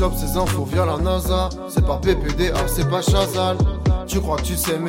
chope ces infos via la NASA. C'est pas PPDA, c'est pas Chazal. Tu crois que tu sais, mais tu